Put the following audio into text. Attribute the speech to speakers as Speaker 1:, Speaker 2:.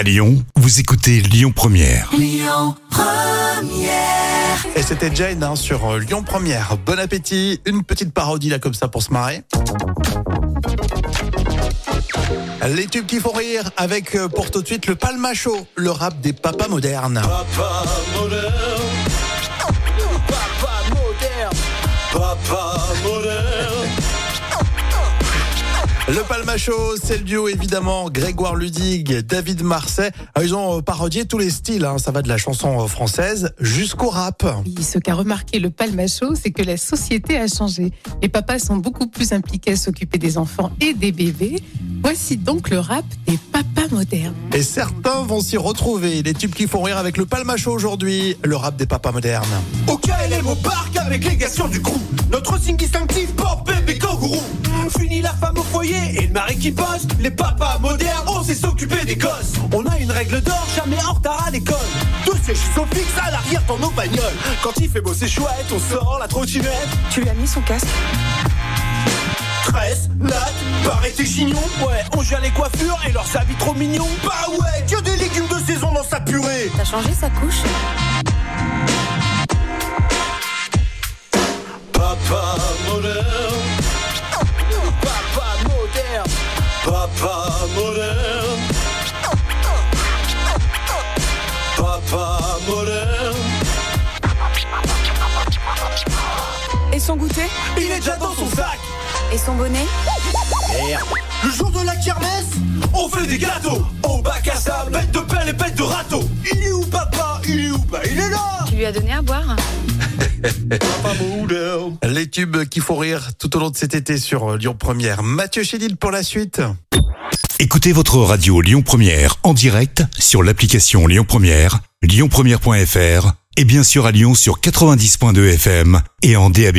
Speaker 1: À Lyon, vous écoutez Lyon Première.
Speaker 2: Et c'était Jane hein, sur euh, Lyon Première. Bon appétit, une petite parodie là comme ça pour se marrer. Les tubes qui font rire avec euh, pour tout de suite le palmacho, le rap des papas modernes.
Speaker 3: Papa moderne.
Speaker 2: Le palmacho, c'est le duo évidemment Grégoire Ludig, David Marseille. Ah, Ils ont euh, parodié tous les styles, hein. ça va de la chanson euh, française jusqu'au rap.
Speaker 4: Ce qu'a remarqué le Palmacho, c'est que la société a changé. Les papas sont beaucoup plus impliqués à s'occuper des enfants et des bébés. Voici donc le rap des papas modernes.
Speaker 2: Et certains vont s'y retrouver. Les tubes qui font rire avec le palmacho aujourd'hui, le rap des papas modernes.
Speaker 3: Au KLM au parc avec les gars du crew. Notre signe distinctif, qui. Les papas modernes, on sait s'occuper des gosses. On a une règle d'or, jamais en retard à l'école. Deux sièges sont fixes à l'arrière dans nos bagnoles. Quand il fait beau, c'est chouette, on sort la trottinette.
Speaker 5: Tu lui as mis son casque
Speaker 3: Tresse, latte, barrette et chignon. Ouais, on gère les coiffures et leurs habits trop mignons. Bah ouais, que des légumes de saison dans sa purée.
Speaker 5: T'as changé sa couche
Speaker 3: Papa moderne. Papa moderne. Papa moderne.
Speaker 5: Et son goûter
Speaker 3: Il est déjà dans son sac.
Speaker 5: Et son bonnet
Speaker 3: Le jour de la kermesse, on fait des gâteaux. Au bac à sable, bête de pelle et bête de râteau. Il est où papa? Il est où? Bah il est là.
Speaker 5: Tu lui as donné à boire?
Speaker 2: Les tubes qui font rire tout au long de cet été sur Lyon Première. Mathieu Chédid pour la suite.
Speaker 1: Écoutez votre radio Lyon Première en direct sur l'application Lyon Première, lyonpremière.fr et bien sûr à Lyon sur 90.2 FM et en DAB+.